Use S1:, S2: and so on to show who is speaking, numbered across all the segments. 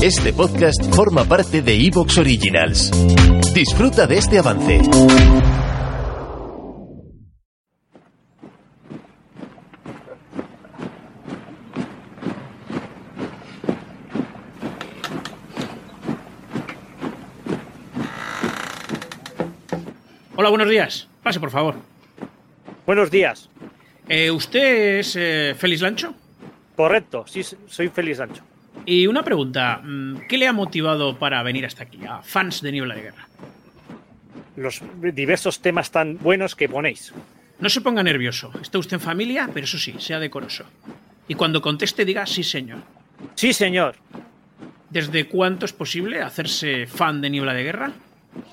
S1: Este podcast forma parte de Evox Originals. Disfruta de este avance.
S2: Hola, buenos días. Pase, por favor.
S3: Buenos días.
S2: Eh, ¿Usted es eh, Félix Lancho?
S3: Correcto, sí, soy Félix Lancho.
S2: Y una pregunta, mm, ¿qué le ha motivado para venir hasta aquí, a fans de Niebla de Guerra?
S3: Los diversos temas tan buenos que ponéis.
S2: No se ponga nervioso. Está usted en familia, pero eso sí, sea decoroso. Y cuando conteste diga sí, señor.
S3: Sí, señor.
S2: ¿Desde cuánto es posible hacerse fan de Niebla de Guerra?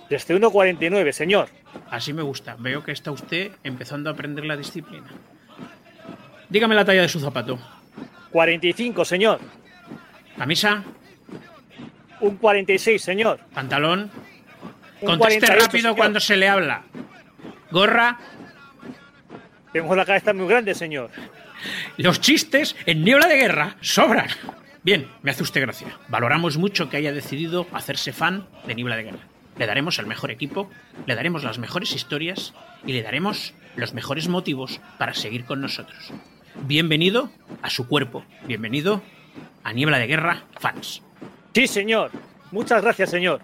S3: Desde 1.49, señor.
S2: Así me gusta. Veo que está usted empezando a aprender la disciplina. Dígame la talla de su zapato.
S3: 45, señor.
S2: ¿Camisa?
S3: Un 46, señor.
S2: ¿Pantalón?
S3: Un
S2: Conteste
S3: 48,
S2: rápido
S3: señor.
S2: cuando se le habla. ¿Gorra?
S3: Tengo la cabeza muy grande, señor.
S2: Los chistes en Niebla de Guerra sobran. Bien, me hace usted gracia. Valoramos mucho que haya decidido hacerse fan de Niebla de Guerra. Le daremos el mejor equipo, le daremos las mejores historias y le daremos los mejores motivos para seguir con nosotros. Bienvenido a su cuerpo. Bienvenido a Niebla de Guerra Fans.
S3: Sí, señor. Muchas gracias, señor.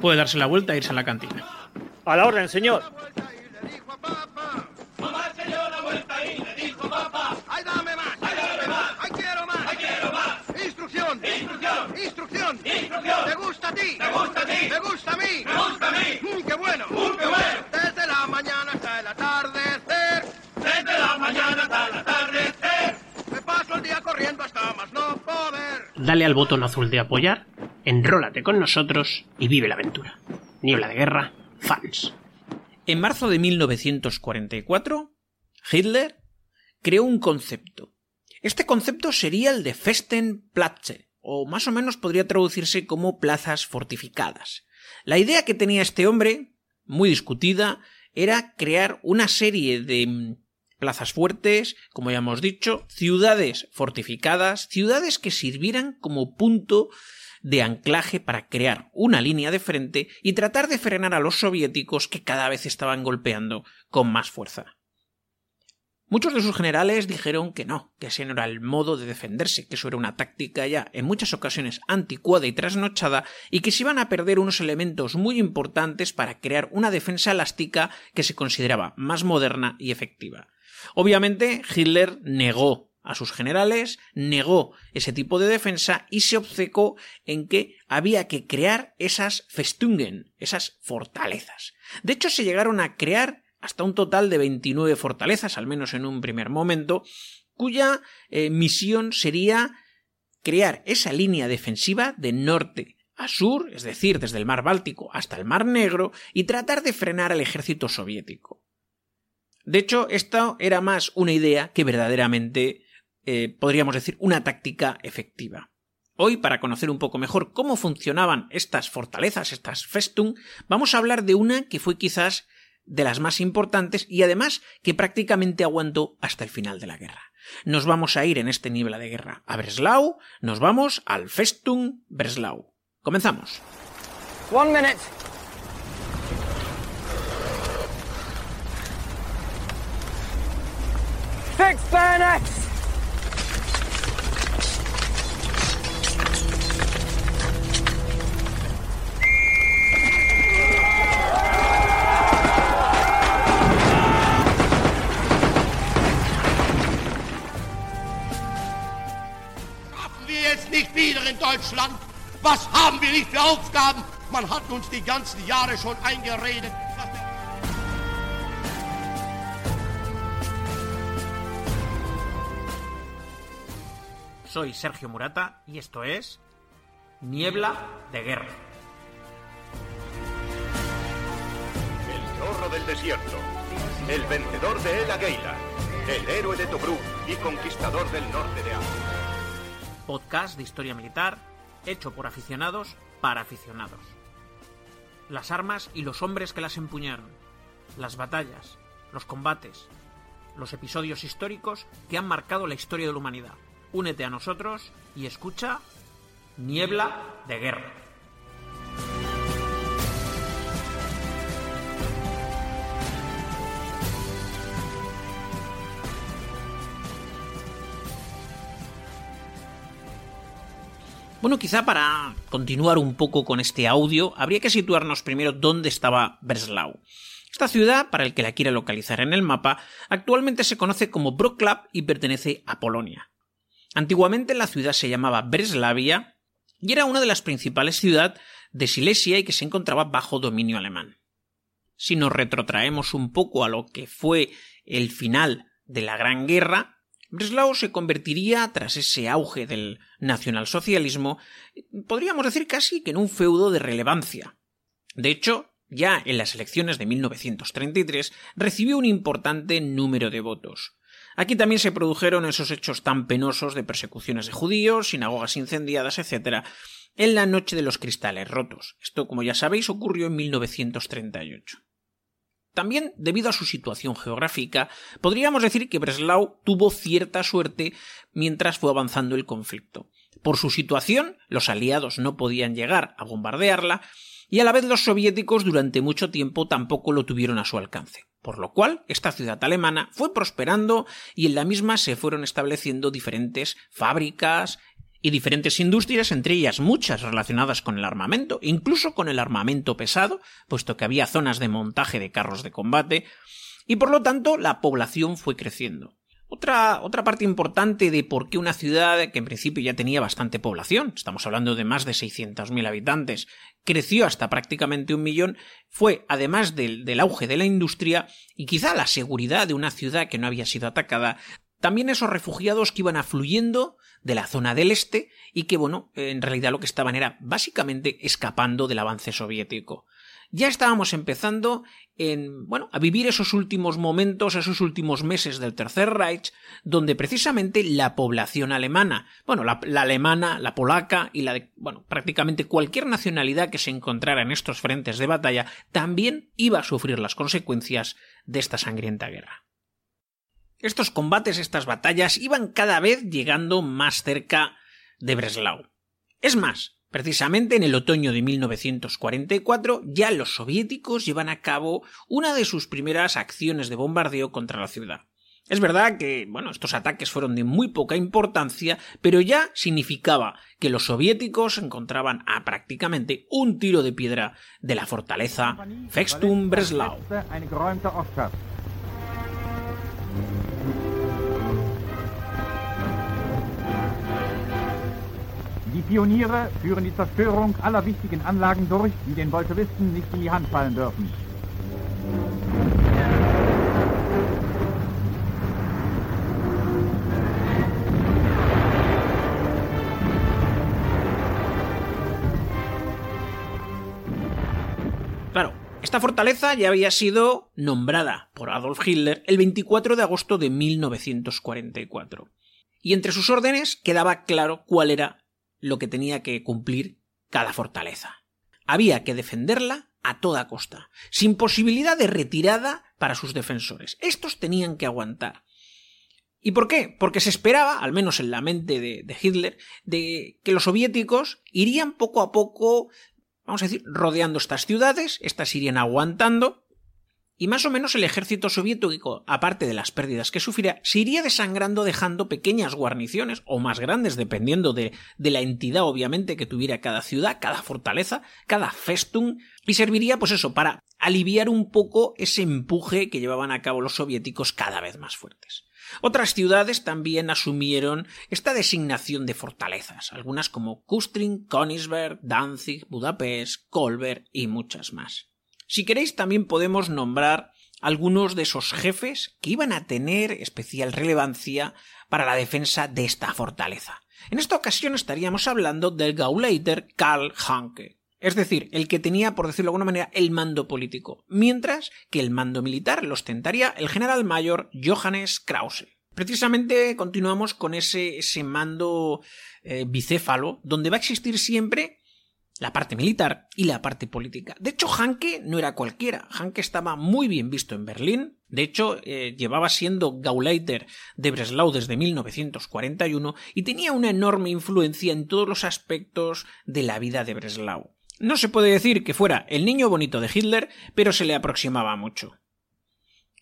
S2: Puede darse la vuelta e irse a la cantina.
S3: A la orden, señor.
S4: ¡Instrucción! ¡Instrucción! ¡Instrucción! ¡Instrucción! ¿Te gusta a ti? ¡Me gusta a ti! ¡Me gusta a mí! ¡Me gusta a mí!
S2: Dale al botón azul de apoyar, enrólate con nosotros y vive la aventura. Niebla de Guerra Fans. En marzo de 1944, Hitler creó un concepto. Este concepto sería el de Festenplätze, o más o menos podría traducirse como plazas fortificadas. La idea que tenía este hombre, muy discutida, era crear una serie de mm, plazas fuertes, como ya hemos dicho, ciudades fortificadas, ciudades que sirvieran como punto de anclaje para crear una línea de frente y tratar de frenar a los soviéticos que cada vez estaban golpeando con más fuerza. Muchos de sus generales dijeron que no, que ese no era el modo de defenderse, que eso era una táctica ya en muchas ocasiones anticuada y trasnochada, y que se iban a perder unos elementos muy importantes para crear una defensa elástica que se consideraba más moderna y efectiva. Obviamente, Hitler negó a sus generales, negó ese tipo de defensa y se obcecó en que había que crear esas Festungen, esas fortalezas. De hecho, se llegaron a crear hasta un total de 29 fortalezas, al menos en un primer momento, cuya eh, misión sería crear esa línea defensiva de norte a sur, es decir, desde el mar Báltico hasta el mar Negro, y tratar de frenar al ejército soviético. De hecho, esto era más una idea que verdaderamente, eh, podríamos decir, una táctica efectiva. Hoy, para conocer un poco mejor cómo funcionaban estas fortalezas, estas Festung, vamos a hablar de una que fue quizás de las más importantes y además que prácticamente aguantó hasta el final de la guerra. Nos vamos a ir en este niebla de guerra a Breslau, nos vamos al Festung Breslau. Comenzamos.
S5: Fix bayonets!
S4: Schaffen wir jetzt nicht wieder in Deutschland? Was haben wir nicht für Aufgaben? Man hat uns die ganzen Jahre schon eingeredet. dass
S2: Soy Sergio Murata y esto es Niebla de Guerra.
S6: El zorro del desierto, el vencedor de El Águila, el héroe de Tobruk y conquistador del norte de África.
S2: Podcast de historia militar hecho por aficionados para aficionados. Las armas y los hombres que las empuñaron, las batallas, los combates, los episodios históricos que han marcado la historia de la humanidad. Únete a nosotros y escucha Niebla de guerra. Bueno, quizá para continuar un poco con este audio, habría que situarnos primero dónde estaba Breslau. Esta ciudad, para el que la quiera localizar en el mapa, actualmente se conoce como Wrocław y pertenece a Polonia. Antiguamente la ciudad se llamaba Breslavia y era una de las principales ciudades de Silesia y que se encontraba bajo dominio alemán. Si nos retrotraemos un poco a lo que fue el final de la Gran Guerra, Breslau se convertiría, tras ese auge del nacionalsocialismo, podríamos decir casi que en un feudo de relevancia. De hecho, ya en las elecciones de 1933 recibió un importante número de votos. Aquí también se produjeron esos hechos tan penosos de persecuciones de judíos, sinagogas incendiadas, etc., en la noche de los cristales rotos. Esto, como ya sabéis, ocurrió en 1938. También, debido a su situación geográfica, podríamos decir que Breslau tuvo cierta suerte mientras fue avanzando el conflicto. Por su situación, los aliados no podían llegar a bombardearla, y a la vez los soviéticos durante mucho tiempo tampoco lo tuvieron a su alcance. Por lo cual, esta ciudad alemana fue prosperando y en la misma se fueron estableciendo diferentes fábricas, y diferentes industrias, entre ellas muchas relacionadas con el armamento, incluso con el armamento pesado, puesto que había zonas de montaje de carros de combate, y por lo tanto la población fue creciendo. Otra, otra parte importante de por qué una ciudad que en principio ya tenía bastante población, estamos hablando de más de 600.000 habitantes, creció hasta prácticamente un millón, fue, además del, del auge de la industria y quizá la seguridad de una ciudad que no había sido atacada, también esos refugiados que iban afluyendo de la zona del este y que, bueno, en realidad lo que estaban era básicamente escapando del avance soviético. Ya estábamos empezando a vivir esos últimos momentos, esos últimos meses del Tercer Reich, donde precisamente la población alemana, bueno, la, la alemana, la polaca y la de, bueno, prácticamente cualquier nacionalidad que se encontrara en estos frentes de batalla, también iba a sufrir las consecuencias de esta sangrienta guerra. Estos combates, estas batallas, iban cada vez llegando más cerca de Breslau. Es más, precisamente en el otoño de 1944 ya los soviéticos llevan a cabo una de sus primeras acciones de bombardeo contra la ciudad. Es verdad que, bueno, estos ataques fueron de muy poca importancia, pero ya significaba que los soviéticos encontraban a prácticamente un tiro de piedra de la fortaleza Festum Breslau.
S7: Die Pioniere führen die Zerstörung aller wichtigen Anlagen durch, die den Bolschewisten nicht in die Hand fallen dürfen.
S2: Claro, esta fortaleza ya había sido nombrada por Adolf Hitler el 24 de agosto de 1944. Y entre sus órdenes quedaba claro cuál era lo que tenía que cumplir cada fortaleza. Había que defenderla a toda costa, sin posibilidad de retirada para sus defensores. Estos tenían que aguantar. ¿Y por qué? Porque se esperaba, al menos en la mente de, Hitler, de que los soviéticos irían poco a poco, vamos a decir, rodeando estas ciudades, estas irían aguantando, y más o menos el ejército soviético, aparte de las pérdidas que sufría, se iría desangrando dejando pequeñas guarniciones, o más grandes, dependiendo de, de la entidad obviamente que tuviera cada ciudad, cada fortaleza, cada festung, y serviría pues eso, para aliviar un poco ese empuje que llevaban a cabo los soviéticos cada vez más fuertes. Otras ciudades también asumieron esta designación de fortalezas, algunas como Kustrin, Königsberg, Danzig, Budapest, Kolberg y muchas más. Si queréis, también podemos nombrar algunos de esos jefes que iban a tener especial relevancia para la defensa de esta fortaleza. En esta ocasión estaríamos hablando del Gauleiter Karl Hanke, es decir, el que tenía, por decirlo de alguna manera, el mando político, mientras que el mando militar lo ostentaría el general mayor Johannes Krause. Precisamente continuamos con ese, ese mando eh, bicéfalo, donde va a existir siempre la parte militar y la parte política. De hecho, Hanke no era cualquiera. Hanke estaba muy bien visto en Berlín. De hecho, eh, llevaba siendo Gauleiter de Breslau desde 1941 y tenía una enorme influencia en todos los aspectos de la vida de Breslau. No se puede decir que fuera el niño bonito de Hitler, pero se le aproximaba mucho.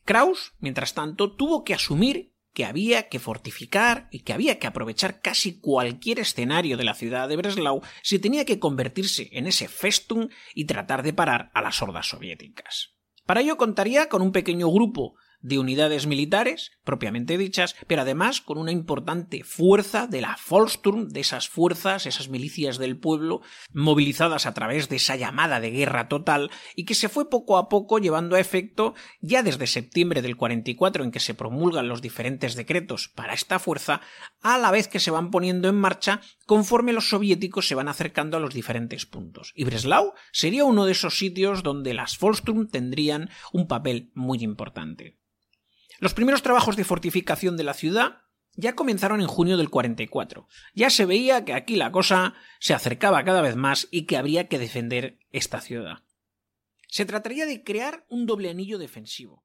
S2: Kraus, mientras tanto, tuvo que asumir que había que fortificar y que había que aprovechar casi cualquier escenario de la ciudad de Breslau si tenía que convertirse en ese festum y tratar de parar a las hordas soviéticas. Para ello contaría con un pequeño grupo de unidades militares, propiamente dichas, pero además con una importante fuerza de la Volkssturm, de esas fuerzas, esas milicias del pueblo, movilizadas a través de esa llamada de guerra total, y que se fue poco a poco llevando a efecto ya desde septiembre del 44 en que se promulgan los diferentes decretos para esta fuerza, a la vez que se van poniendo en marcha conforme los soviéticos se van acercando a los diferentes puntos. Y Breslau sería uno de esos sitios donde las Volkssturm tendrían un papel muy importante. Los primeros trabajos de fortificación de la ciudad ya comenzaron en junio del 44. Ya se veía que aquí la cosa se acercaba cada vez más y que habría que defender esta ciudad. Se trataría de crear un doble anillo defensivo.